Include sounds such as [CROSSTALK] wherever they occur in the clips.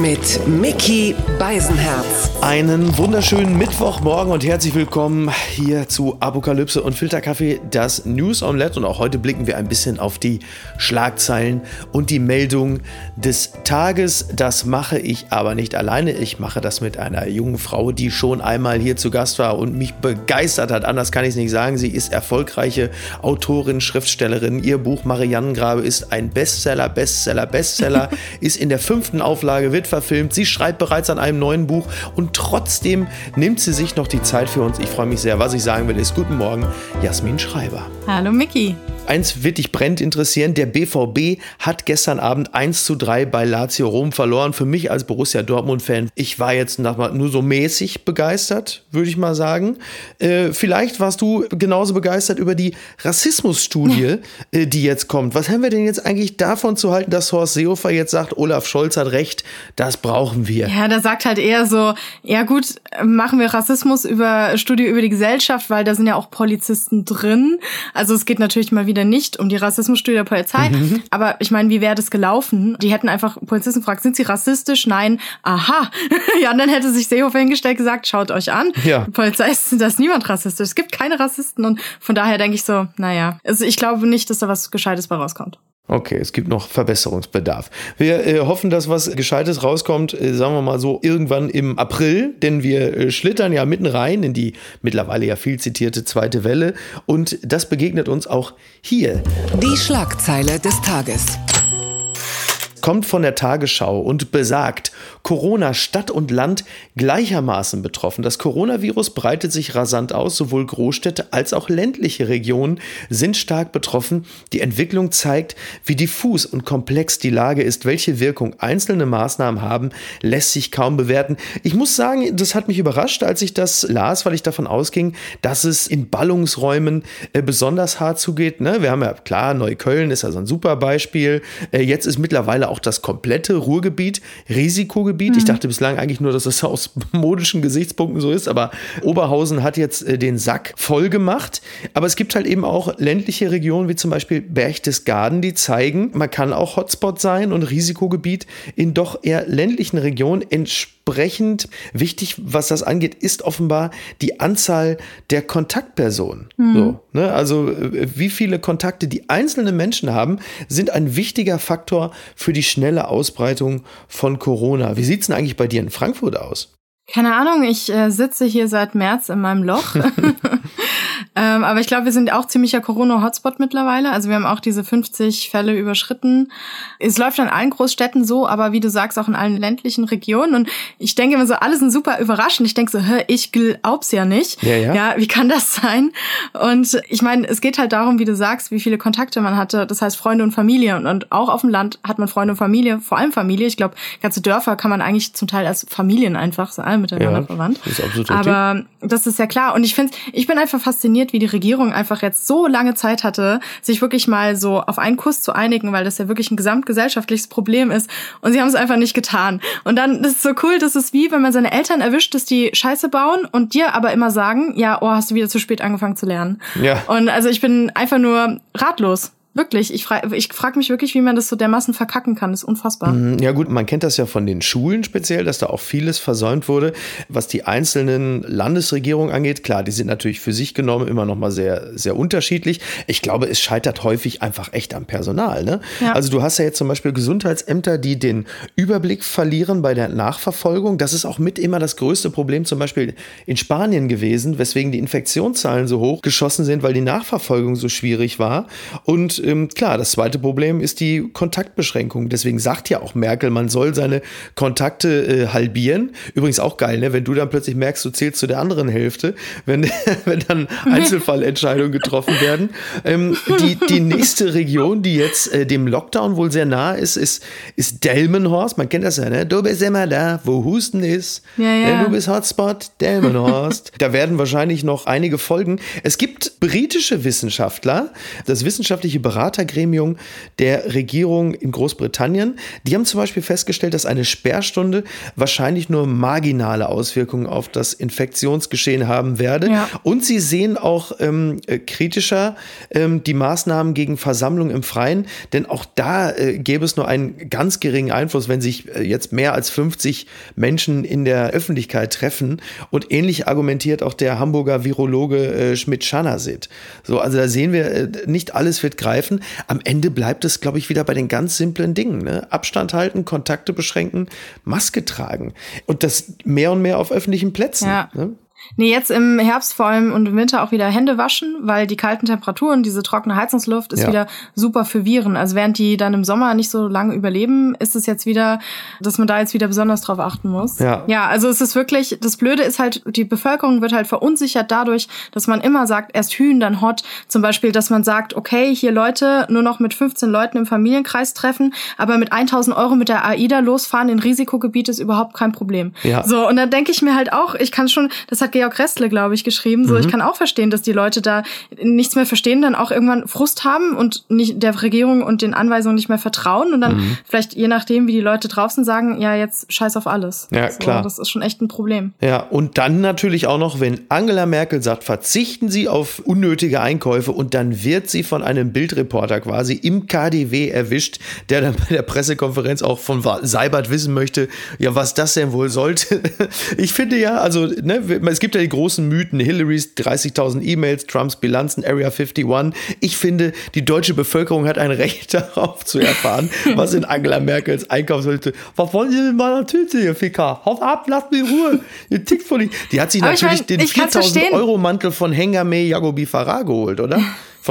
mit Mickey Beisenherz. Einen wunderschönen Mittwochmorgen und herzlich willkommen hier zu Apokalypse und Filterkaffee, das News Omelette. Und auch heute blicken wir ein bisschen auf die Schlagzeilen und die Meldung des Tages. Das mache ich aber nicht alleine. Ich mache das mit einer jungen Frau, die schon einmal hier zu Gast war und mich begeistert hat. Anders kann ich es nicht sagen. Sie ist erfolgreiche Autorin, Schriftstellerin. Ihr Buch Mariannengrabe ist ein Bestseller, Bestseller, Bestseller. [LAUGHS] ist in der fünften Auflage, wird verfilmt. Sie schreibt bereits an einem neuen Buch und trotzdem nimmt sie sich noch die Zeit für uns. Ich freue mich sehr. Was ich sagen will, ist guten Morgen, Jasmin Schreiber. Hallo Mickey. Eins wird dich brennend interessieren. Der BVB hat gestern Abend 1 zu 3 bei Lazio Rom verloren. Für mich als Borussia Dortmund-Fan, ich war jetzt nur so mäßig begeistert, würde ich mal sagen. Äh, vielleicht warst du genauso begeistert über die Rassismusstudie, [LAUGHS] äh, die jetzt kommt. Was haben wir denn jetzt eigentlich davon zu halten, dass Horst Seehofer jetzt sagt, Olaf Scholz hat recht, das brauchen wir? Ja, der sagt halt eher so, ja gut, machen wir Rassismus über Studie über die Gesellschaft, weil da sind ja auch Polizisten drin. Also es geht natürlich mal wieder wieder nicht um die Rassismusstudie der Polizei. Mhm. Aber ich meine, wie wäre das gelaufen? Die hätten einfach Polizisten gefragt, sind sie rassistisch? Nein. Aha. [LAUGHS] ja, und dann hätte sich Seehofer hingestellt gesagt, schaut euch an. Ja. Polizei ist, da ist niemand rassistisch. Es gibt keine Rassisten. Und von daher denke ich so, naja. Also ich glaube nicht, dass da was Gescheites bei rauskommt. Okay, es gibt noch Verbesserungsbedarf. Wir äh, hoffen, dass was Gescheites rauskommt, äh, sagen wir mal so, irgendwann im April, denn wir äh, schlittern ja mitten rein in die mittlerweile ja viel zitierte zweite Welle und das begegnet uns auch hier. Die Schlagzeile des Tages kommt von der Tagesschau und besagt, Corona Stadt und Land gleichermaßen betroffen. Das Coronavirus breitet sich rasant aus, sowohl Großstädte als auch ländliche Regionen sind stark betroffen. Die Entwicklung zeigt, wie diffus und komplex die Lage ist. Welche Wirkung einzelne Maßnahmen haben, lässt sich kaum bewerten. Ich muss sagen, das hat mich überrascht, als ich das las, weil ich davon ausging, dass es in Ballungsräumen äh, besonders hart zugeht. Ne? Wir haben ja klar, Neukölln ist also ein super Beispiel. Äh, jetzt ist mittlerweile auch das komplette Ruhrgebiet Risikogebiet Gebiet. Mhm. Ich dachte bislang eigentlich nur, dass das aus [LAUGHS] modischen Gesichtspunkten so ist, aber Oberhausen hat jetzt äh, den Sack voll gemacht. Aber es gibt halt eben auch ländliche Regionen wie zum Beispiel Berchtesgaden, die zeigen, man kann auch Hotspot sein und Risikogebiet in doch eher ländlichen Regionen entsprechend wichtig, was das angeht, ist offenbar die Anzahl der Kontaktpersonen. Mhm. So, ne? Also äh, wie viele Kontakte die einzelnen Menschen haben, sind ein wichtiger Faktor für die schnelle Ausbreitung von Corona. Wie sieht es denn eigentlich bei dir in Frankfurt aus? Keine Ahnung, ich äh, sitze hier seit März in meinem Loch. [LAUGHS] ähm, aber ich glaube, wir sind auch ziemlicher Corona-Hotspot mittlerweile. Also wir haben auch diese 50 Fälle überschritten. Es läuft an allen Großstädten so, aber wie du sagst, auch in allen ländlichen Regionen. Und ich denke immer so, alle sind super überraschend. Ich denke so, hä, ich glaub's ja nicht. Ja, ja. ja, wie kann das sein? Und ich meine, es geht halt darum, wie du sagst, wie viele Kontakte man hatte. Das heißt Freunde und Familie. Und, und auch auf dem Land hat man Freunde und Familie, vor allem Familie. Ich glaube, ganze Dörfer kann man eigentlich zum Teil als Familien einfach miteinander ja, verwandt. Das ist absolut Aber richtig. das ist ja klar. Und ich finde, ich bin einfach fasziniert, wie die Regierung einfach jetzt so lange Zeit hatte, sich wirklich mal so auf einen Kurs zu einigen, weil das ja wirklich ein gesamtgesellschaftliches Problem ist. Und sie haben es einfach nicht getan. Und dann das ist so cool, das ist wie, wenn man seine Eltern erwischt, dass die Scheiße bauen und dir aber immer sagen, ja, oh, hast du wieder zu spät angefangen zu lernen. Ja. Und also ich bin einfach nur ratlos. Wirklich, ich frage ich frag mich wirklich, wie man das so dermaßen verkacken kann. Das ist unfassbar. Mhm, ja gut, man kennt das ja von den Schulen speziell, dass da auch vieles versäumt wurde. Was die einzelnen Landesregierungen angeht, klar, die sind natürlich für sich genommen immer noch mal sehr, sehr unterschiedlich. Ich glaube, es scheitert häufig einfach echt am Personal. Ne? Ja. Also du hast ja jetzt zum Beispiel Gesundheitsämter, die den Überblick verlieren bei der Nachverfolgung. Das ist auch mit immer das größte Problem zum Beispiel in Spanien gewesen, weswegen die Infektionszahlen so hoch geschossen sind, weil die Nachverfolgung so schwierig war. Und ähm, klar, das zweite Problem ist die Kontaktbeschränkung. Deswegen sagt ja auch Merkel, man soll seine Kontakte äh, halbieren. Übrigens auch geil, ne? wenn du dann plötzlich merkst, du zählst zu der anderen Hälfte, wenn, [LAUGHS] wenn dann [LAUGHS] Einzelfallentscheidungen getroffen werden. Ähm, die, die nächste Region, die jetzt äh, dem Lockdown wohl sehr nah ist, ist, ist Delmenhorst. Man kennt das ja, ne? Du bist immer da, wo Husten ist. Ja, ja. Du bist Hotspot, Delmenhorst. [LAUGHS] da werden wahrscheinlich noch einige Folgen. Es gibt britische Wissenschaftler, das wissenschaftliche Bereich Beratergremium der Regierung in Großbritannien. Die haben zum Beispiel festgestellt, dass eine Sperrstunde wahrscheinlich nur marginale Auswirkungen auf das Infektionsgeschehen haben werde. Ja. Und sie sehen auch ähm, äh, kritischer ähm, die Maßnahmen gegen Versammlungen im Freien, denn auch da äh, gäbe es nur einen ganz geringen Einfluss, wenn sich äh, jetzt mehr als 50 Menschen in der Öffentlichkeit treffen. Und ähnlich argumentiert auch der Hamburger Virologe äh, Schmidt-Schanasit. So, also da sehen wir, äh, nicht alles wird greifen. Am Ende bleibt es, glaube ich, wieder bei den ganz simplen Dingen. Ne? Abstand halten, Kontakte beschränken, Maske tragen. Und das mehr und mehr auf öffentlichen Plätzen. Ja. Ne? Nee, jetzt im Herbst vor allem und im Winter auch wieder Hände waschen, weil die kalten Temperaturen, diese trockene Heizungsluft ist ja. wieder super für Viren. Also während die dann im Sommer nicht so lange überleben, ist es jetzt wieder, dass man da jetzt wieder besonders drauf achten muss. Ja, ja also es ist wirklich, das Blöde ist halt, die Bevölkerung wird halt verunsichert dadurch, dass man immer sagt, erst Hühn, dann Hot. Zum Beispiel, dass man sagt, okay, hier Leute nur noch mit 15 Leuten im Familienkreis treffen, aber mit 1000 Euro mit der AIDA losfahren in Risikogebiet ist überhaupt kein Problem. Ja. So, und da denke ich mir halt auch, ich kann schon, das hat Georg Restle, glaube ich, geschrieben. So, mhm. ich kann auch verstehen, dass die Leute da nichts mehr verstehen, dann auch irgendwann Frust haben und nicht der Regierung und den Anweisungen nicht mehr vertrauen und dann mhm. vielleicht je nachdem, wie die Leute draußen sagen, ja, jetzt scheiß auf alles. Ja, so, klar. Das ist schon echt ein Problem. Ja, und dann natürlich auch noch, wenn Angela Merkel sagt, verzichten Sie auf unnötige Einkäufe und dann wird sie von einem Bildreporter quasi im KDW erwischt, der dann bei der Pressekonferenz auch von Seibert wissen möchte, ja, was das denn wohl sollte. [LAUGHS] Ich finde ja, also, ne, es gibt ja die großen Mythen, Hillarys 30.000 E-Mails, Trumps Bilanzen, Area 51. Ich finde, die deutsche Bevölkerung hat ein Recht [LAUGHS] darauf zu erfahren, was in Angela Merkels Einkaufsliste. Was wollen Sie mit meiner Tüte hier, Ficker? Haut ab, lasst mich in Ruhe. Ihr tickt von nicht. Die hat sich natürlich ich mein, den 4000 Euro Mantel von Hengame Jagobi Farah geholt, oder?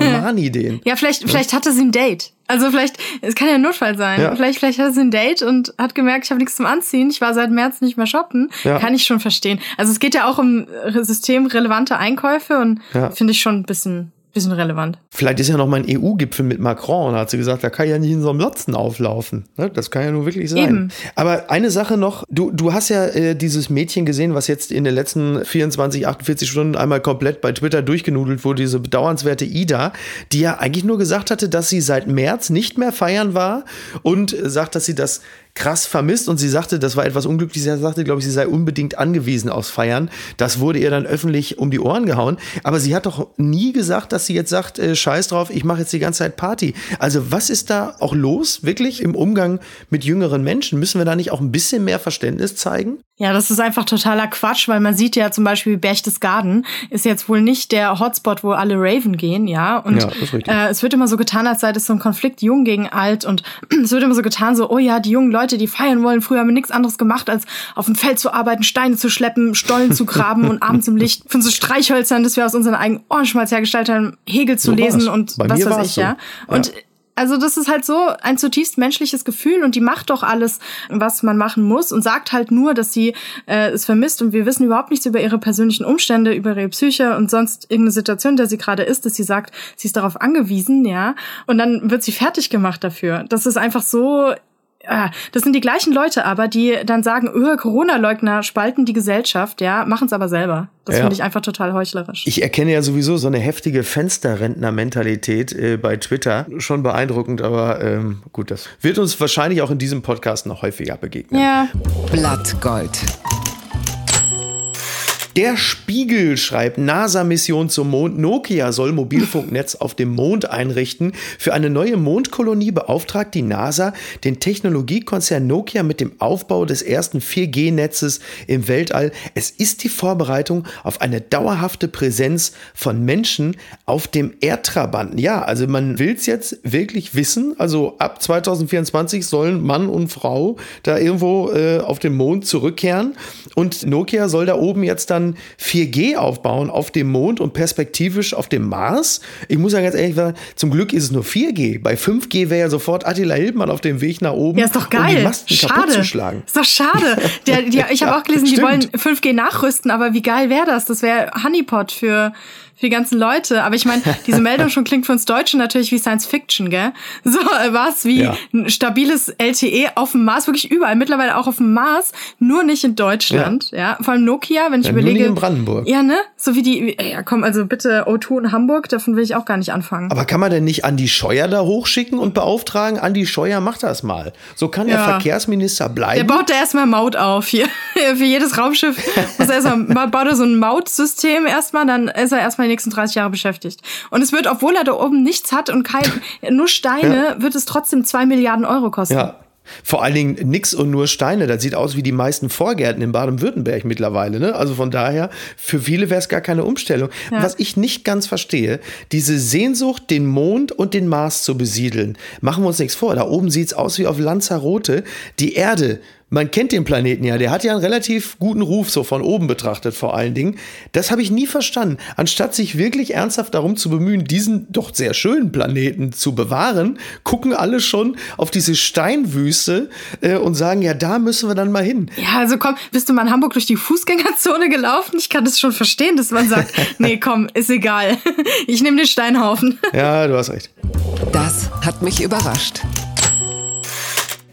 Von Mani den. Ja, vielleicht, ja? vielleicht hatte sie ein Date. Also vielleicht, es kann ja ein Notfall sein. Ja. Vielleicht, vielleicht hat sie ein Date und hat gemerkt, ich habe nichts zum Anziehen. Ich war seit März nicht mehr shoppen. Ja. Kann ich schon verstehen. Also es geht ja auch um systemrelevante Einkäufe und ja. finde ich schon ein bisschen bisschen relevant. Vielleicht ist ja noch mal ein EU-Gipfel mit Macron und hat sie gesagt, da kann ja nicht in so einem Lotzen auflaufen. Ne? Das kann ja nur wirklich sein. Eben. Aber eine Sache noch, du, du hast ja äh, dieses Mädchen gesehen, was jetzt in den letzten 24, 48 Stunden einmal komplett bei Twitter durchgenudelt wurde, diese bedauernswerte Ida, die ja eigentlich nur gesagt hatte, dass sie seit März nicht mehr feiern war und sagt, dass sie das krass vermisst und sie sagte, das war etwas unglücklich, sie sagte, glaube ich, sie sei unbedingt angewiesen aufs Feiern. Das wurde ihr dann öffentlich um die Ohren gehauen. Aber sie hat doch nie gesagt, dass sie jetzt sagt, äh, scheiß drauf, ich mache jetzt die ganze Zeit Party. Also was ist da auch los, wirklich im Umgang mit jüngeren Menschen? Müssen wir da nicht auch ein bisschen mehr Verständnis zeigen? Ja, das ist einfach totaler Quatsch, weil man sieht ja zum Beispiel Berchtesgaden ist jetzt wohl nicht der Hotspot, wo alle Raven gehen, ja. Und ja, äh, es wird immer so getan, als sei das so ein Konflikt jung gegen alt und [CLEARS THROAT] es wird immer so getan, so, oh ja, die jungen Leute, die feiern wollen, früher haben wir nichts anderes gemacht, als auf dem Feld zu arbeiten, Steine zu schleppen, Stollen zu graben und abends im Licht von so Streichhölzern, das wir aus unseren eigenen Ohrenschmalz hergestellt haben, Hegel zu so lesen und Bei was weiß ich, so. ja. Und ja also das ist halt so ein zutiefst menschliches Gefühl und die macht doch alles, was man machen muss und sagt halt nur, dass sie äh, es vermisst und wir wissen überhaupt nichts über ihre persönlichen Umstände, über ihre Psyche und sonst irgendeine Situation, in der sie gerade ist, dass sie sagt, sie ist darauf angewiesen, ja, und dann wird sie fertig gemacht dafür. Das ist einfach so das sind die gleichen Leute aber, die dann sagen, öh, Corona-Leugner spalten die Gesellschaft, ja, machen es aber selber. Das ja. finde ich einfach total heuchlerisch. Ich erkenne ja sowieso so eine heftige Fensterrentner-Mentalität äh, bei Twitter. Schon beeindruckend, aber ähm, gut, das wird uns wahrscheinlich auch in diesem Podcast noch häufiger begegnen. Ja. Blattgold. Der Spiegel schreibt, NASA-Mission zum Mond. Nokia soll Mobilfunknetz auf dem Mond einrichten. Für eine neue Mondkolonie beauftragt die NASA den Technologiekonzern Nokia mit dem Aufbau des ersten 4G-Netzes im Weltall. Es ist die Vorbereitung auf eine dauerhafte Präsenz von Menschen auf dem Erdtrabanten. Ja, also man will es jetzt wirklich wissen. Also ab 2024 sollen Mann und Frau da irgendwo äh, auf den Mond zurückkehren. Und Nokia soll da oben jetzt dann 4G aufbauen auf dem Mond und perspektivisch auf dem Mars. Ich muss ja ganz ehrlich sagen, zum Glück ist es nur 4G. Bei 5G wäre ja sofort Attila Hildmann auf dem Weg nach oben. Ja, ist doch geil. Um die Masten schade. zu schlagen. Ist doch schade. [LAUGHS] Der, die, ich habe auch gelesen, die wollen 5G nachrüsten, aber wie geil wäre das? Das wäre Honeypot für für die ganzen Leute. Aber ich meine, diese Meldung schon klingt für uns Deutsche natürlich wie Science Fiction, gell? So war es wie ja. ein stabiles LTE auf dem Mars, wirklich überall, mittlerweile auch auf dem Mars, nur nicht in Deutschland. Ja, ja? vor allem Nokia, wenn ich ja, überlege, nicht in Brandenburg. Ja, ne? So wie die, ja komm, also bitte O2 in Hamburg, davon will ich auch gar nicht anfangen. Aber kann man denn nicht Andi Scheuer da hochschicken und beauftragen? Andi Scheuer macht das mal. So kann der Verkehrsminister bleiben. Der baut da erstmal Maut auf hier. Für jedes Raumschiff muss er erstmal, baut er so ein Mautsystem erstmal, dann ist er erstmal die nächsten 30 Jahre beschäftigt. Und es wird, obwohl er da oben nichts hat und kein, [LAUGHS] nur Steine, ja. wird es trotzdem zwei Milliarden Euro kosten. Ja. Vor allen Dingen nix und nur Steine. Das sieht aus wie die meisten Vorgärten in Baden-Württemberg mittlerweile. Ne? Also von daher, für viele wäre es gar keine Umstellung. Ja. Was ich nicht ganz verstehe, diese Sehnsucht, den Mond und den Mars zu besiedeln. Machen wir uns nichts vor. Da oben sieht es aus wie auf Lanzarote. Die Erde man kennt den Planeten ja, der hat ja einen relativ guten Ruf, so von oben betrachtet vor allen Dingen. Das habe ich nie verstanden. Anstatt sich wirklich ernsthaft darum zu bemühen, diesen doch sehr schönen Planeten zu bewahren, gucken alle schon auf diese Steinwüste äh, und sagen, ja, da müssen wir dann mal hin. Ja, also komm, bist du mal in Hamburg durch die Fußgängerzone gelaufen? Ich kann das schon verstehen, dass man sagt, [LAUGHS] nee, komm, ist egal. Ich nehme den Steinhaufen. Ja, du hast recht. Das hat mich überrascht.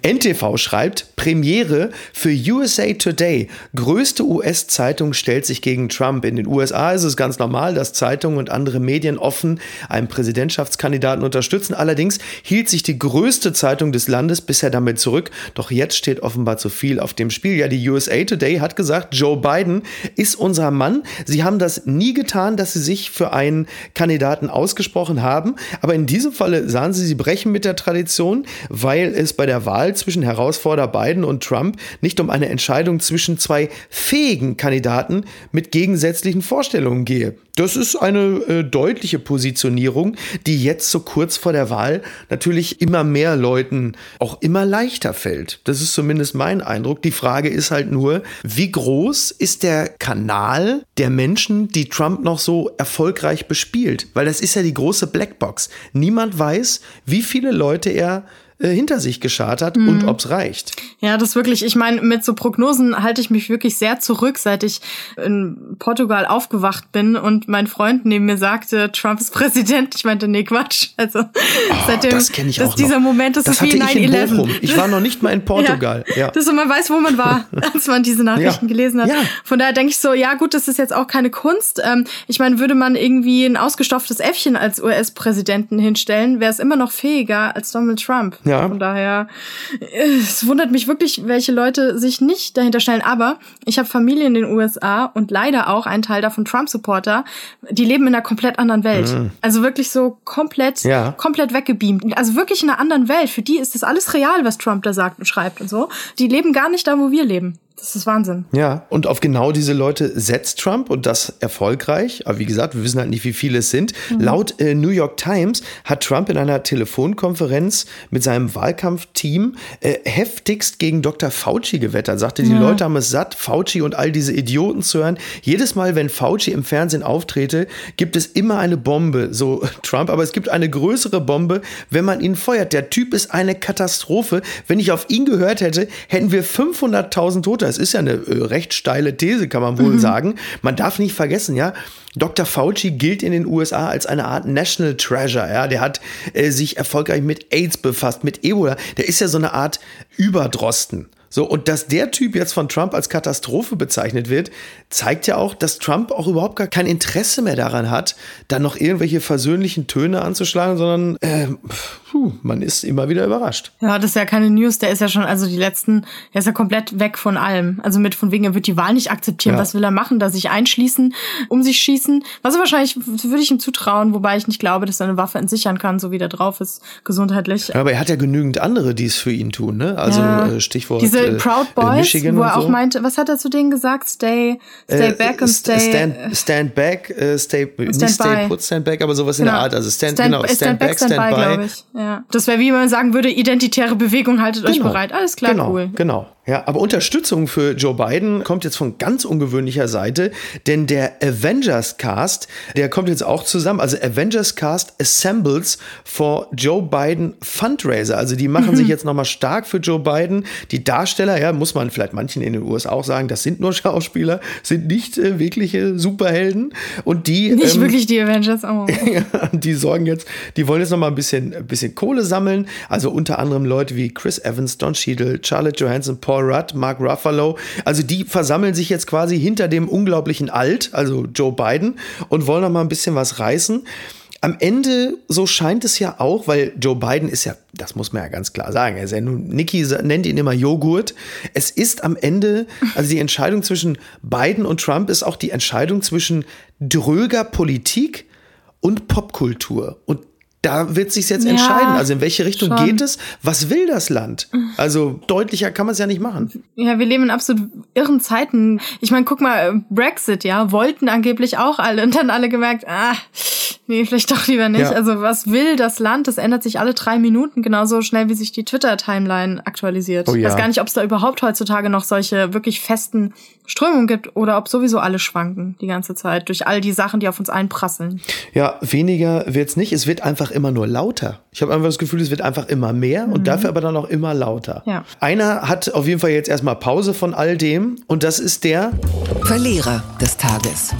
NTV schreibt, Premiere für USA Today. Größte US-Zeitung stellt sich gegen Trump. In den USA ist es ganz normal, dass Zeitungen und andere Medien offen einen Präsidentschaftskandidaten unterstützen. Allerdings hielt sich die größte Zeitung des Landes bisher damit zurück. Doch jetzt steht offenbar zu viel auf dem Spiel. Ja, die USA Today hat gesagt, Joe Biden ist unser Mann. Sie haben das nie getan, dass sie sich für einen Kandidaten ausgesprochen haben. Aber in diesem Falle sahen sie, sie brechen mit der Tradition, weil es bei der Wahl zwischen Herausforderer Biden und Trump nicht um eine Entscheidung zwischen zwei fähigen Kandidaten mit gegensätzlichen Vorstellungen gehe. Das ist eine äh, deutliche Positionierung, die jetzt so kurz vor der Wahl natürlich immer mehr Leuten auch immer leichter fällt. Das ist zumindest mein Eindruck. Die Frage ist halt nur, wie groß ist der Kanal der Menschen, die Trump noch so erfolgreich bespielt? Weil das ist ja die große Blackbox. Niemand weiß, wie viele Leute er äh, hinter sich geschart hat mhm. und ob's reicht. Ja, das wirklich, ich meine, mit so Prognosen halte ich mich wirklich sehr zurück, seit ich in Portugal aufgewacht bin und mein Freund neben mir sagte, Trump ist [LAUGHS] Präsident. Ich meinte, nee, Quatsch. Also oh, seitdem, das kenne ich auch dieser noch. Moment, das, das ist wie 9-11. Ich, ich war noch nicht mal in [LAUGHS] Portugal. ja, ja. Das man weiß, wo man war, [LAUGHS] als man diese Nachrichten ja. gelesen hat. Ja. Von daher denke ich so, ja gut, das ist jetzt auch keine Kunst. Ähm, ich meine, würde man irgendwie ein ausgestopftes Äffchen als US-Präsidenten hinstellen, wäre es immer noch fähiger als Donald Trump. Ja. Von daher, es wundert mich wirklich, welche Leute sich nicht dahinter stellen. Aber ich habe Familie in den USA und leider auch einen Teil davon Trump-Supporter. Die leben in einer komplett anderen Welt. Mhm. Also wirklich so komplett, ja. komplett weggebeamt. Also wirklich in einer anderen Welt. Für die ist das alles real, was Trump da sagt und schreibt und so. Die leben gar nicht da, wo wir leben. Das ist Wahnsinn. Ja, und auf genau diese Leute setzt Trump und das erfolgreich. Aber wie gesagt, wir wissen halt nicht, wie viele es sind. Mhm. Laut äh, New York Times hat Trump in einer Telefonkonferenz mit seinem Wahlkampfteam äh, heftigst gegen Dr. Fauci gewettert. Sagte, die ja. Leute haben es satt, Fauci und all diese Idioten zu hören. Jedes Mal, wenn Fauci im Fernsehen auftrete, gibt es immer eine Bombe, so [LAUGHS] Trump. Aber es gibt eine größere Bombe, wenn man ihn feuert. Der Typ ist eine Katastrophe. Wenn ich auf ihn gehört hätte, hätten wir 500.000 Tote das ist ja eine äh, recht steile These, kann man wohl mhm. sagen. Man darf nicht vergessen, ja, Dr. Fauci gilt in den USA als eine Art National Treasure. Ja, der hat äh, sich erfolgreich mit AIDS befasst, mit Ebola. Der ist ja so eine Art Überdrosten. So, und dass der Typ jetzt von Trump als Katastrophe bezeichnet wird, zeigt ja auch, dass Trump auch überhaupt gar kein Interesse mehr daran hat, da noch irgendwelche versöhnlichen Töne anzuschlagen, sondern äh, puh, man ist immer wieder überrascht. Ja, das ist ja keine News, der ist ja schon, also die letzten, er ist ja komplett weg von allem. Also mit von wegen, er wird die Wahl nicht akzeptieren. Ja. Was will er machen? Da sich einschließen, um sich schießen? Was er wahrscheinlich, würde ich ihm zutrauen, wobei ich nicht glaube, dass er eine Waffe entsichern kann, so wie der drauf ist, gesundheitlich. Ja, aber er hat ja genügend andere, die es für ihn tun, ne? Also ja. Äh, Stichwort. Diese äh, Proud Boys, Michigan wo er auch meinte, was hat er zu denen gesagt? Stay, stay äh, back und stay. Stand, stand back, uh, stay, stand nicht by. stay put, stand back, aber sowas genau. in der genau. Art. Also stand, stand genau, stand, stand back, stand, stand by. by. Ja. Das wäre wie man sagen würde, identitäre Bewegung, haltet genau. euch bereit. Alles klar, genau. cool. Genau. Ja, aber Unterstützung für Joe Biden kommt jetzt von ganz ungewöhnlicher Seite, denn der Avengers Cast, der kommt jetzt auch zusammen. Also Avengers Cast assembles for Joe Biden Fundraiser. Also die machen mhm. sich jetzt nochmal stark für Joe Biden. Die Darsteller, ja, muss man vielleicht manchen in den USA auch sagen, das sind nur [LAUGHS] Schauspieler, sind nicht äh, wirkliche Superhelden. Und die. Nicht ähm, wirklich die Avengers, oh. [LAUGHS] die sorgen jetzt, die wollen jetzt nochmal ein bisschen, ein bisschen Kohle sammeln. Also unter anderem Leute wie Chris Evans, Don Cheadle, Charlotte Johansson, Paul Paul Rudd, Mark Ruffalo. Also die versammeln sich jetzt quasi hinter dem unglaublichen Alt, also Joe Biden, und wollen noch mal ein bisschen was reißen. Am Ende, so scheint es ja auch, weil Joe Biden ist ja, das muss man ja ganz klar sagen, er ist ja nun, Nikki nennt ihn immer Joghurt. Es ist am Ende, also die Entscheidung zwischen Biden und Trump ist auch die Entscheidung zwischen dröger Politik und Popkultur. Und da wird sich jetzt ja, entscheiden. Also in welche Richtung schon. geht es? Was will das Land? Also deutlicher kann man es ja nicht machen. Ja, wir leben in absolut irren Zeiten. Ich meine, guck mal, Brexit, ja, wollten angeblich auch alle und dann alle gemerkt, ah, nee, vielleicht doch lieber nicht. Ja. Also was will das Land? Das ändert sich alle drei Minuten genauso schnell, wie sich die Twitter-Timeline aktualisiert. Oh, ja. Ich weiß gar nicht, ob es da überhaupt heutzutage noch solche wirklich festen Strömungen gibt oder ob sowieso alle schwanken die ganze Zeit durch all die Sachen, die auf uns einprasseln. Ja, weniger wird's nicht. Es wird einfach immer nur lauter. Ich habe einfach das Gefühl, es wird einfach immer mehr mhm. und dafür aber dann auch immer lauter. Ja. Einer hat auf jeden Fall jetzt erstmal Pause von all dem und das ist der Verlierer des Tages.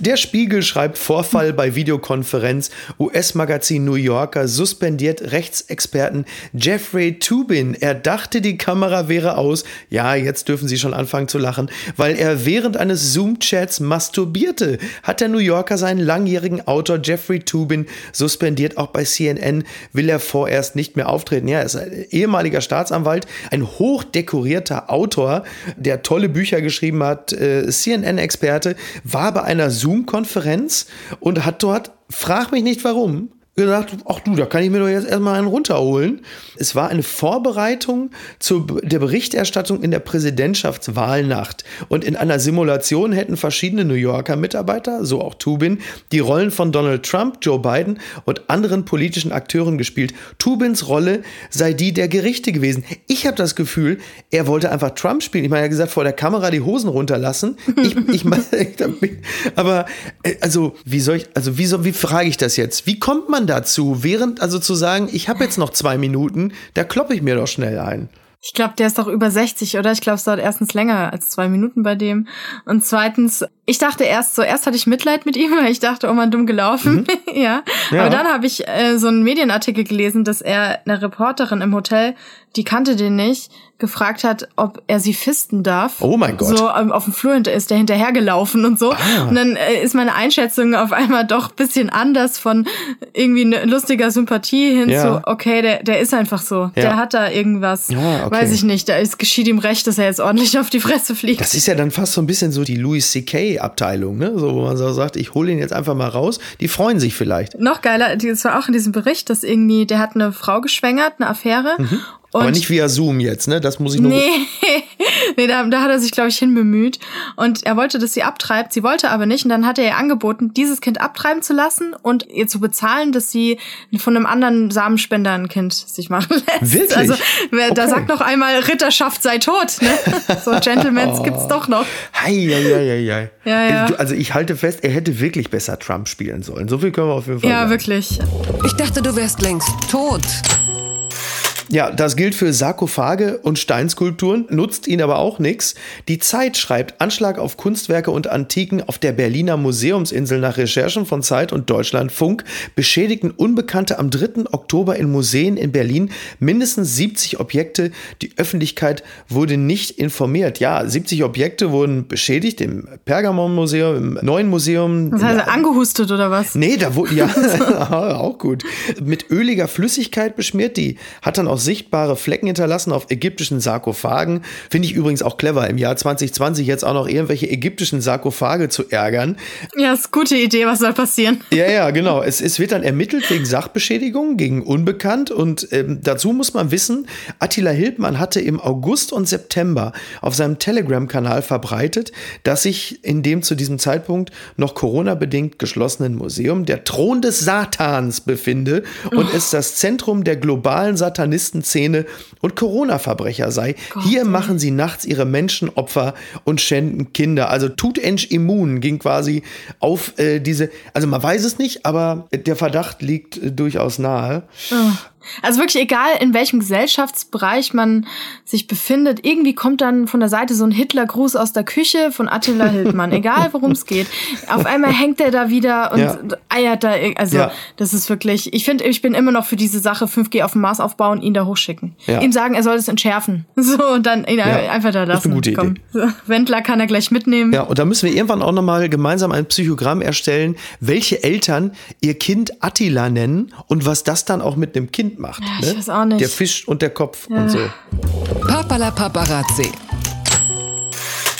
Der Spiegel schreibt Vorfall bei Videokonferenz. US-Magazin New Yorker suspendiert Rechtsexperten Jeffrey Tubin. Er dachte, die Kamera wäre aus. Ja, jetzt dürfen Sie schon anfangen zu lachen, weil er während eines Zoom-Chats masturbierte. Hat der New Yorker seinen langjährigen Autor Jeffrey Tubin suspendiert. Auch bei CNN will er vorerst nicht mehr auftreten. Ja, er ist ein ehemaliger Staatsanwalt, ein hochdekorierter Autor, der tolle Bücher geschrieben hat, äh, CNN-Experte, war bei einer Zoom-Konferenz und hat dort, frag mich nicht warum, gesagt, ach du, da kann ich mir doch jetzt erstmal einen runterholen. Es war eine Vorbereitung zu der Berichterstattung in der Präsidentschaftswahlnacht. Und in einer Simulation hätten verschiedene New Yorker Mitarbeiter, so auch Tubin, die Rollen von Donald Trump, Joe Biden und anderen politischen Akteuren gespielt. Tubins Rolle sei die der Gerichte gewesen. Ich habe das Gefühl, er wollte einfach Trump spielen. Ich meine, er hat gesagt, vor der Kamera die Hosen runterlassen. Ich, ich meine, [LAUGHS] aber äh, also, wie soll ich, also wie, soll, wie frage ich das jetzt? Wie kommt man dazu, während also zu sagen, ich habe jetzt noch zwei Minuten, da kloppe ich mir doch schnell ein. Ich glaube, der ist doch über 60, oder? Ich glaube, es dauert erstens länger als zwei Minuten bei dem. Und zweitens, ich dachte erst so, erst hatte ich Mitleid mit ihm, [LAUGHS] weil ich dachte, oh man, dumm gelaufen. Mhm. [LAUGHS] ja. ja. Aber dann habe ich äh, so einen Medienartikel gelesen, dass er eine Reporterin im Hotel, die kannte den nicht, gefragt hat, ob er sie fisten darf. Oh mein Gott. So ähm, auf dem Flur ist der hinterhergelaufen und so. Ah. Und dann äh, ist meine Einschätzung auf einmal doch bisschen anders von irgendwie ne, lustiger Sympathie hin ja. zu, okay, der, der ist einfach so. Ja. Der hat da irgendwas, ja, okay. Weiß ich nicht, da ist, geschieht ihm recht, dass er jetzt ordentlich auf die Fresse fliegt. Das ist ja dann fast so ein bisschen so die Louis C.K. Abteilung, ne? So, wo man so sagt, ich hole ihn jetzt einfach mal raus. Die freuen sich vielleicht. Noch geiler, das war auch in diesem Bericht, dass irgendwie, der hat eine Frau geschwängert, eine Affäre. Mhm. Und Aber nicht via Zoom jetzt, ne? Das muss ich nur. Nee, [LAUGHS] nee da, da hat er sich, glaube ich, hinbemüht. Und er wollte, dass sie abtreibt. Sie wollte aber nicht. Und dann hat er ihr angeboten, dieses Kind abtreiben zu lassen und ihr zu bezahlen, dass sie von einem anderen Samenspender ein Kind sich machen [LAUGHS] lässt. Wirklich? Also, wer, okay. da sagt noch einmal, Ritterschaft sei tot. Ne? [LAUGHS] So Gentlemans oh. gibt's doch noch. Hei, hei, hei, hei. Ja, ja. Also ich halte fest, er hätte wirklich besser Trump spielen sollen. So viel können wir auf jeden Fall ja, sagen. Ja, wirklich. Ich dachte, du wärst längst tot. Ja, das gilt für Sarkophage und Steinskulpturen, nutzt ihnen aber auch nichts. Die Zeit schreibt Anschlag auf Kunstwerke und Antiken auf der Berliner Museumsinsel nach Recherchen von Zeit und Deutschlandfunk beschädigten Unbekannte am 3. Oktober in Museen in Berlin mindestens 70 Objekte. Die Öffentlichkeit wurde nicht informiert. Ja, 70 Objekte wurden beschädigt im Pergamon-Museum, im Neuen Museum. Das heißt, angehustet oder was? Nee, da wurde, ja, [LAUGHS] auch gut. Mit öliger Flüssigkeit beschmiert. Die hat dann auch sichtbare Flecken hinterlassen auf ägyptischen Sarkophagen. Finde ich übrigens auch clever, im Jahr 2020 jetzt auch noch irgendwelche ägyptischen Sarkophage zu ärgern. Ja, ist eine gute Idee, was soll passieren? Ja, ja, genau. Es, es wird dann ermittelt wegen Sachbeschädigung, gegen Unbekannt. Und ähm, dazu muss man wissen, Attila Hildmann hatte im August und September auf seinem Telegram-Kanal verbreitet, dass sich in dem zu diesem Zeitpunkt noch Corona-bedingt geschlossenen Museum der Thron des Satans befinde und oh. es das Zentrum der globalen Satanisten Terroristenszene und Corona-Verbrecher sei. Gott, Hier machen sie nachts ihre Menschenopfer und schänden Kinder. Also Tutench Immun ging quasi auf äh, diese, also man weiß es nicht, aber der Verdacht liegt äh, durchaus nahe. Oh. Also wirklich egal, in welchem Gesellschaftsbereich man sich befindet, irgendwie kommt dann von der Seite so ein Hitlergruß aus der Küche von Attila Hildmann, [LAUGHS] egal worum es geht. Auf einmal hängt er da wieder und Ja. eiert da, also Ja. das ist wirklich, ich finde, ich bin immer noch für diese Sache 5G auf dem Mars aufbauen, ihn da hochschicken. Ja. Ihm sagen, er soll es entschärfen. [LAUGHS] So, und dann ihn einfach da Das ist lassen. eine gute Idee. So, Wendler kann er gleich mitnehmen. Ja, und da müssen wir irgendwann auch nochmal gemeinsam ein Psychogramm erstellen, welche Eltern ihr Kind Attila nennen und was das dann auch mit einem Kind macht. Ja, ich ne? weiß auch nicht. Der Fisch und der Kopf und so. Papala Paparazzi.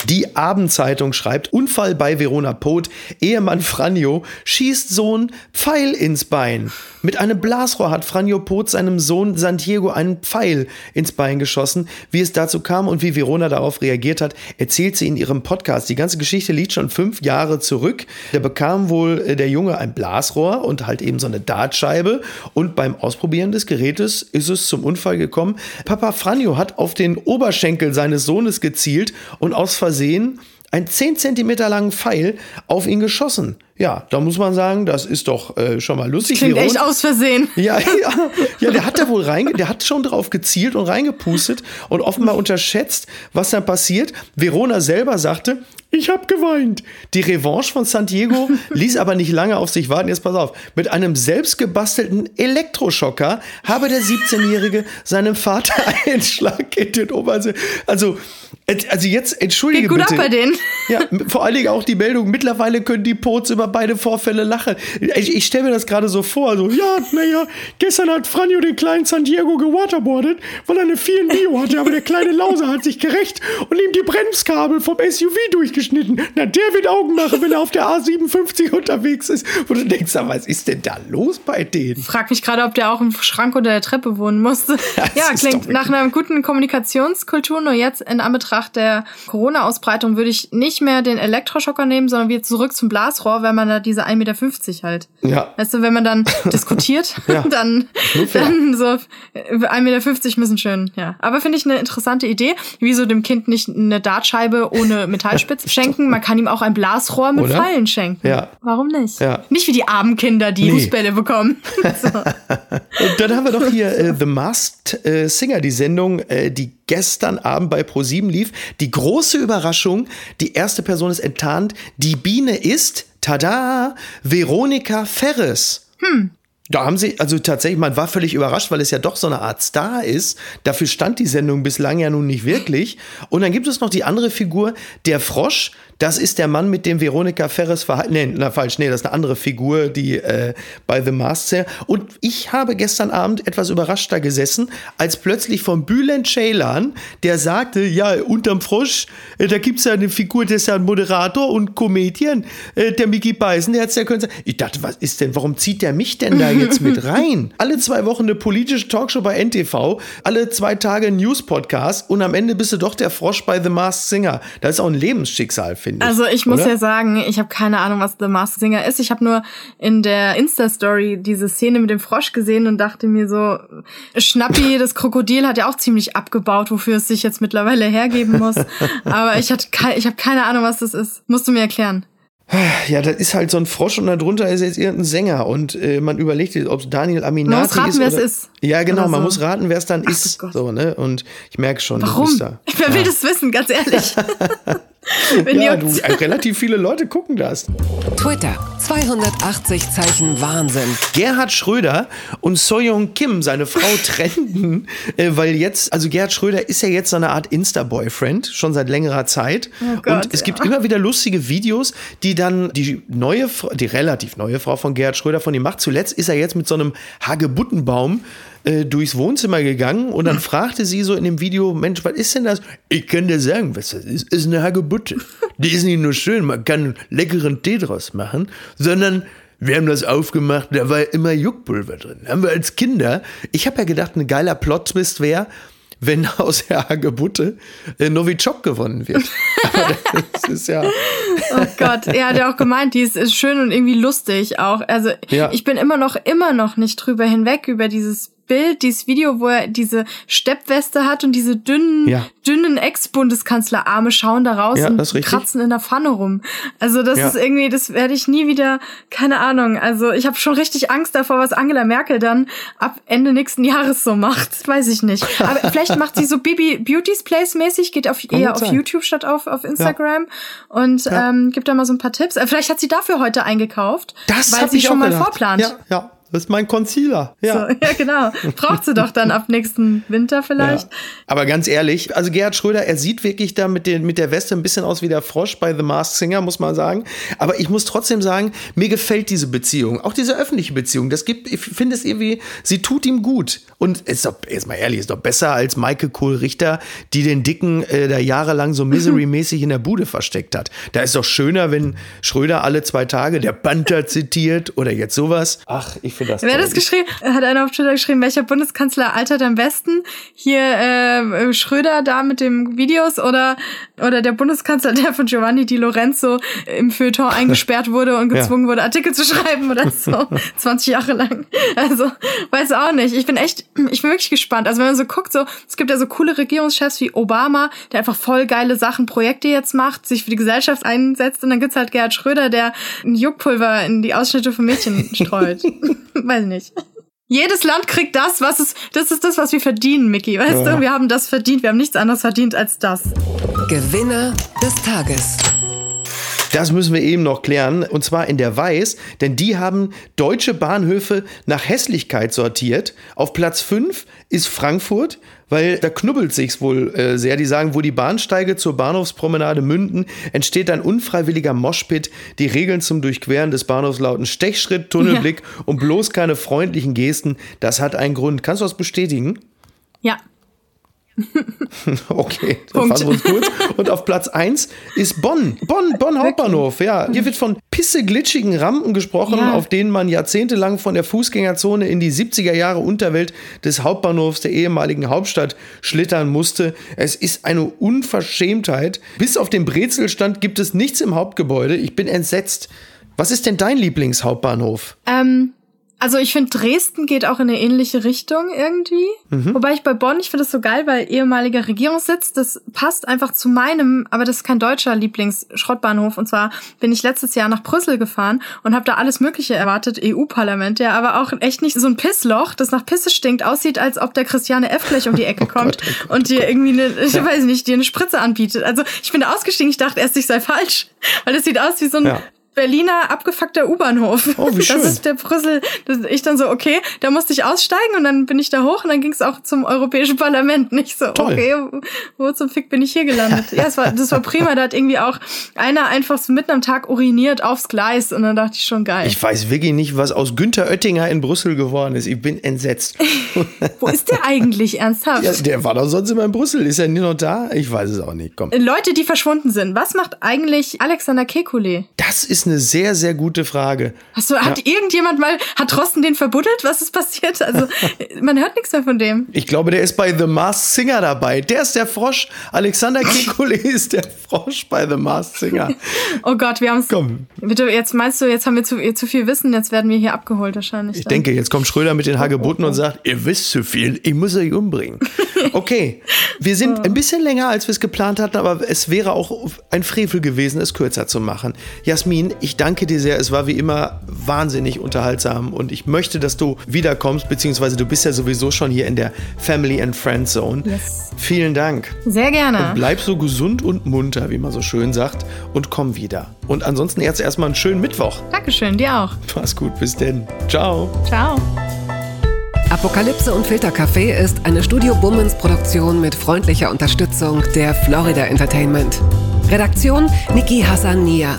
Die Abendzeitung schreibt, Unfall bei Verona Poth, Ehemann Franjo schießt Sohn Pfeil ins Bein. Mit einem Blasrohr hat Franjo Poth seinem Sohn Santiago einen Pfeil ins Bein geschossen. Wie es dazu kam und wie Verona darauf reagiert hat, erzählt sie in ihrem Podcast. Die ganze Geschichte liegt schon fünf Jahre zurück. Da bekam wohl äh, der Junge ein Blasrohr und halt eben so eine Dartscheibe. Und beim Ausprobieren des Gerätes ist es zum Unfall gekommen. Papa Franjo hat auf den Oberschenkel seines Sohnes gezielt und aus Versehen einen 10 Zentimeter langen Pfeil auf ihn geschossen. Ja, da muss man sagen, das ist doch äh, schon mal lustig. Klingt echt aus Versehen. [LAUGHS] ja, ja, [LAUGHS] ja, der hat da wohl rein, der hat schon drauf gezielt und reingepustet und offenbar unterschätzt, was dann passiert. Verona selber sagte, ich habe geweint. Die Revanche von Santiago [LAUGHS] ließ aber nicht lange auf sich warten. Jetzt pass auf. Mit einem selbstgebastelten Elektroschocker habe der 17-Jährige seinem Vater einen Schlag in den Oberse. Also, also jetzt entschuldige Geht gut bitte. ab bei denen. Ja, vor allen Dingen auch die Meldung, mittlerweile können die Pots über beide Vorfälle lachen. Ich, ich stelle mir das gerade so vor, so, ja, naja, gestern hat Franjo den kleinen Santiago gewaterboardet, weil er eine 4 Bio hatte, aber der kleine Lauser hat sich gerecht und ihm die Bremskabel vom SUV durchgeschnitten. Na, der wird Augen machen, wenn er auf der A57 unterwegs ist. Wo du denkst, was ist denn da los bei denen? Frag mich gerade, ob der auch im Schrank unter der Treppe wohnen musste. Das [LAUGHS] Ja, klingt nach einer guten Kommunikationskultur. Nur jetzt in Anbetracht der Corona-Ausbreitung würde ich nicht mehr den Elektroschocker nehmen, sondern wieder zurück zum Blasrohr, wenn man da diese 1,50 Meter halt. Ja. Weißt du, wenn man dann [LAUGHS] diskutiert, [LAUGHS] Ja. dann, dann so äh, 1,50 Meter müssen schön, ja. Aber finde ich eine interessante Idee. Wieso dem Kind nicht eine Dartscheibe ohne Metallspitze [LAUGHS] schenken? Man kann ihm auch ein Blasrohr mit Oder? Pfeilen schenken. Ja. Warum nicht? Ja. Nicht wie die armen Kinder, die Nee. Fußbälle bekommen. so. Und dann haben wir doch hier äh, The Masked äh, Singer, die Sendung, äh, die gestern Abend bei Pro7 lief. Die große Überraschung, die erste Person ist enttarnt. Die Biene ist, tada, Veronika Ferres. Da haben sie, also tatsächlich, man war völlig überrascht, weil es ja doch so eine Art Star ist. Dafür stand die Sendung bislang ja nun nicht wirklich. Und dann gibt es noch die andere Figur, der Frosch. Das ist der Mann, mit dem Veronika Ferres verhalten. Nee, na falsch, nee, das ist eine andere Figur, die äh, bei The Masked Singer. Und ich habe gestern Abend etwas überrascht da gesessen, als plötzlich von Bülent Ceylan, der sagte, ja, unterm Frosch, äh, da gibt's ja eine Figur, der ist ja ein Moderator und Comedian, äh, der Mickey Beisen, der hat's ja können. Ich dachte, was ist denn, warum zieht der mich denn da jetzt mit [LAUGHS] rein? Alle zwei Wochen eine politische Talkshow bei NTV, alle zwei Tage ein News-Podcast und am Ende bist du doch der Frosch bei The Masked Singer. Das ist auch ein Lebensschicksal, finde ich. Also ich muss oder? ja sagen, ich habe keine Ahnung, was The Masked Singer ist. Ich habe nur in der Insta-Story diese Szene mit dem Frosch gesehen und dachte mir so, Schnappi, [LAUGHS] das Krokodil, hat ja auch ziemlich abgebaut, wofür es sich jetzt mittlerweile hergeben muss. Aber ich, hatte ich habe keine Ahnung, was das ist. Musst du mir erklären. Ja, das ist halt so ein Frosch und darunter ist jetzt irgendein Sänger und äh, man überlegt, ob es Daniel Aminati muss raten, ist. wer es oder- ist. Ja, genau, Oder man so. muss raten, wer es dann Ach ist. Gott. So, ne? Und ich merke schon, du Warum? bist da. [LAUGHS] Wer will das wissen, ganz ehrlich? [LAUGHS] Ja, du, äh, relativ viele Leute gucken das. Twitter. 280 Zeichen Wahnsinn. Gerhard Schröder und Soyoung Kim, seine Frau, [LAUGHS] trennten, äh, weil jetzt, also Gerhard Schröder ist ja jetzt so eine Art Insta-Boyfriend, schon seit längerer Zeit. Oh Gott, und es ja. gibt immer wieder lustige Videos, die dann die neue, die relativ neue Frau von Gerhard Schröder von ihm macht. Zuletzt ist er jetzt mit so einem Hagebuttenbaum äh, durchs Wohnzimmer gegangen und dann fragte sie so in dem Video, Mensch, was ist denn das? Ich kann dir sagen, was das ist. Ist eine Hagebutte. Die ist nicht nur schön, man kann leckeren Tee draus machen, sondern wir haben das aufgemacht, da war immer Juckpulver drin. Haben wir als Kinder, ich habe ja gedacht, ein geiler Plot-Twist wäre, wenn [LAUGHS] aus der Hagebutte äh, Novichok gewonnen wird. Aber das ist ja, Oh Gott, er hat ja auch gemeint, die ist, ist schön und irgendwie lustig auch. Also Ja. ich bin immer noch, immer noch nicht drüber hinweg über dieses Bild, dieses Video, wo er diese Steppweste hat und diese dünnen, Ja. dünnen Ex-Bundeskanzlerarme schauen da raus Ja, und kratzen in der Pfanne rum. Also das Ja. ist irgendwie, das werde ich nie wieder, keine Ahnung. Also ich habe schon richtig Angst davor, was Angela Merkel dann ab Ende nächsten Jahres so macht. Weiß ich nicht. Aber [LAUGHS] vielleicht macht sie so Bibi Beauty's Place mäßig, geht auf, Kann eher auf sein. YouTube statt auf, auf Instagram und ähm, gibt da mal so ein paar Tipps. Äh, Vielleicht hat sie dafür heute eingekauft, Das weil sie schon mal gedacht. vorplant. Ja, ja. Das ist mein Concealer. Ja. So, [LAUGHS] ja, genau. Braucht sie doch dann ab nächsten Winter vielleicht. Ja. Aber ganz ehrlich, also Gerhard Schröder, er sieht wirklich da mit, den, mit der Weste ein bisschen aus wie der Frosch bei The Masked Singer, muss man sagen. Aber ich muss trotzdem sagen, mir gefällt diese Beziehung, auch diese öffentliche Beziehung. Das gibt, ich finde es irgendwie, sie tut ihm gut. Und ist doch, jetzt mal ehrlich, ist doch besser als Maike Kohl-Richter, die den Dicken äh, da jahrelang so misery-mäßig in der Bude versteckt hat. Da ist doch schöner, wenn Schröder alle zwei Tage der Panther zitiert oder jetzt sowas. Ach, ich finde das Wer das geschrieben? Hat einer auf Twitter geschrieben, welcher Bundeskanzler altert am besten? Hier äh, Schröder da mit dem Videos oder oder der Bundeskanzler, der von Giovanni Di Lorenzo im Feuilleton [LAUGHS] eingesperrt wurde und Ja. gezwungen wurde, Artikel zu schreiben oder so [LAUGHS] 20 Jahre lang. Also weiß auch nicht. Ich bin echt, ich bin wirklich gespannt. Also wenn man so guckt, so es gibt ja so coole Regierungschefs wie Obama, der einfach voll geile Sachen, Projekte jetzt macht, sich für die Gesellschaft einsetzt und dann gibt's halt Gerhard Schröder, der ein Juckpulver in die Ausschnitte von Mädchen [LAUGHS] streut. [LAUGHS] Weiß nicht. Jedes Land kriegt das, was es, das ist das, was wir verdienen, Mickey. Weißt Ja. du, wir haben das verdient, wir haben nichts anderes verdient als das. Gewinner des Tages. Das müssen wir eben noch klären. Und zwar in der Weiß, denn die haben deutsche Bahnhöfe nach Hässlichkeit sortiert. Auf Platz 5 ist Frankfurt, weil da knubbelt sich's wohl äh, sehr. Die sagen, wo die Bahnsteige zur Bahnhofspromenade münden, entsteht ein unfreiwilliger Moshpit. Die Regeln zum Durchqueren des Bahnhofs lauten Stechschritt, Tunnelblick und bloß keine freundlichen Gesten. Das hat einen Grund. Kannst du das bestätigen? Ja. [LAUGHS] Okay, dann fassen wir uns kurz. Und auf Platz 1 ist Bonn. Bonn, Bonn Hauptbahnhof. Ja, hier wird von pisseglitschigen Rampen gesprochen, Ja. auf denen man jahrzehntelang von der Fußgängerzone in die 70er Jahre Unterwelt des Hauptbahnhofs der ehemaligen Hauptstadt schlittern musste. Es ist eine Unverschämtheit. Bis auf den Brezelstand gibt es nichts im Hauptgebäude. Ich bin entsetzt. Was ist denn dein Lieblingshauptbahnhof? Ähm, also ich finde, Dresden geht auch in eine ähnliche Richtung irgendwie. Wobei ich bei Bonn, ich finde das so geil, weil ehemaliger Regierungssitz, das passt einfach zu meinem, aber das ist kein deutscher Lieblingsschrottbahnhof. Und zwar bin ich letztes Jahr nach Brüssel gefahren und habe da alles Mögliche erwartet, EU-Parlament, der aber auch echt nicht so ein Pissloch, das nach Pisse stinkt, aussieht, als ob der Christiane F. gleich um die Ecke [LAUGHS] kommt und dir irgendwie eine, ich weiß nicht, dir eine Spritze anbietet. Also ich bin da ausgestiegen, ich dachte erst, ich sei falsch, [LAUGHS] weil das sieht aus wie so ein Ja. Berliner abgefuckter U-Bahnhof. Oh, wie [LAUGHS] schön. Das ist der Brüssel. Ich dann so, okay, da musste ich aussteigen und dann bin ich da hoch und dann ging es auch zum Europäischen Parlament. Nicht so, Toll. okay, wo, zum Fick bin ich hier gelandet? [LAUGHS] ja, es war, das war prima. Da hat irgendwie auch einer einfach so mitten am Tag uriniert aufs Gleis und dann dachte ich schon geil. Ich weiß wirklich nicht, was aus Günther Oettinger in Brüssel geworden ist. Ich bin entsetzt. [LAUGHS] wo ist der eigentlich ernsthaft? Ja, der war doch sonst immer in Brüssel. Ist er nicht noch da? Ich weiß es auch nicht. Komm. Leute, die verschwunden sind. Was macht eigentlich Alexander Kekulé? Das ist eine sehr, sehr gute Frage. Hast du, hat irgendjemand mal, hat Drosten den verbuddelt? Was ist passiert? Also, [LAUGHS] man hört nichts mehr von dem. Ich glaube, der ist bei The Masked Singer dabei. Der ist der Frosch. Alexander [LAUGHS] Kekulé ist der Frosch bei The Masked Singer. [LAUGHS] Oh Gott, wir haben es. Komm. Bitte, jetzt meinst du, jetzt haben wir zu, zu viel Wissen, jetzt werden wir hier abgeholt wahrscheinlich. Ich dann. denke, jetzt kommt Schröder mit den Hagebutten und sagt, ihr wisst zu viel, ich muss euch umbringen. Okay, wir sind ein bisschen länger, als wir es geplant hatten, aber es wäre auch ein Frevel gewesen, es kürzer zu machen. Jasmin, ich danke dir sehr. Es war wie immer wahnsinnig unterhaltsam und ich möchte, dass du wiederkommst, beziehungsweise du bist ja sowieso schon hier in der Family and Friend Zone. Yes. Vielen Dank. Sehr gerne. Bleib so gesund und munter, wie man so schön sagt, und komm wieder. Und ansonsten jetzt erstmal einen schönen Mittwoch. Dankeschön, dir auch. Mach's gut, bis denn. Ciao. Ciao. Apokalypse und Filtercafé ist eine Studio Bummens Produktion mit freundlicher Unterstützung der Florida Entertainment. Redaktion Niki Hassania.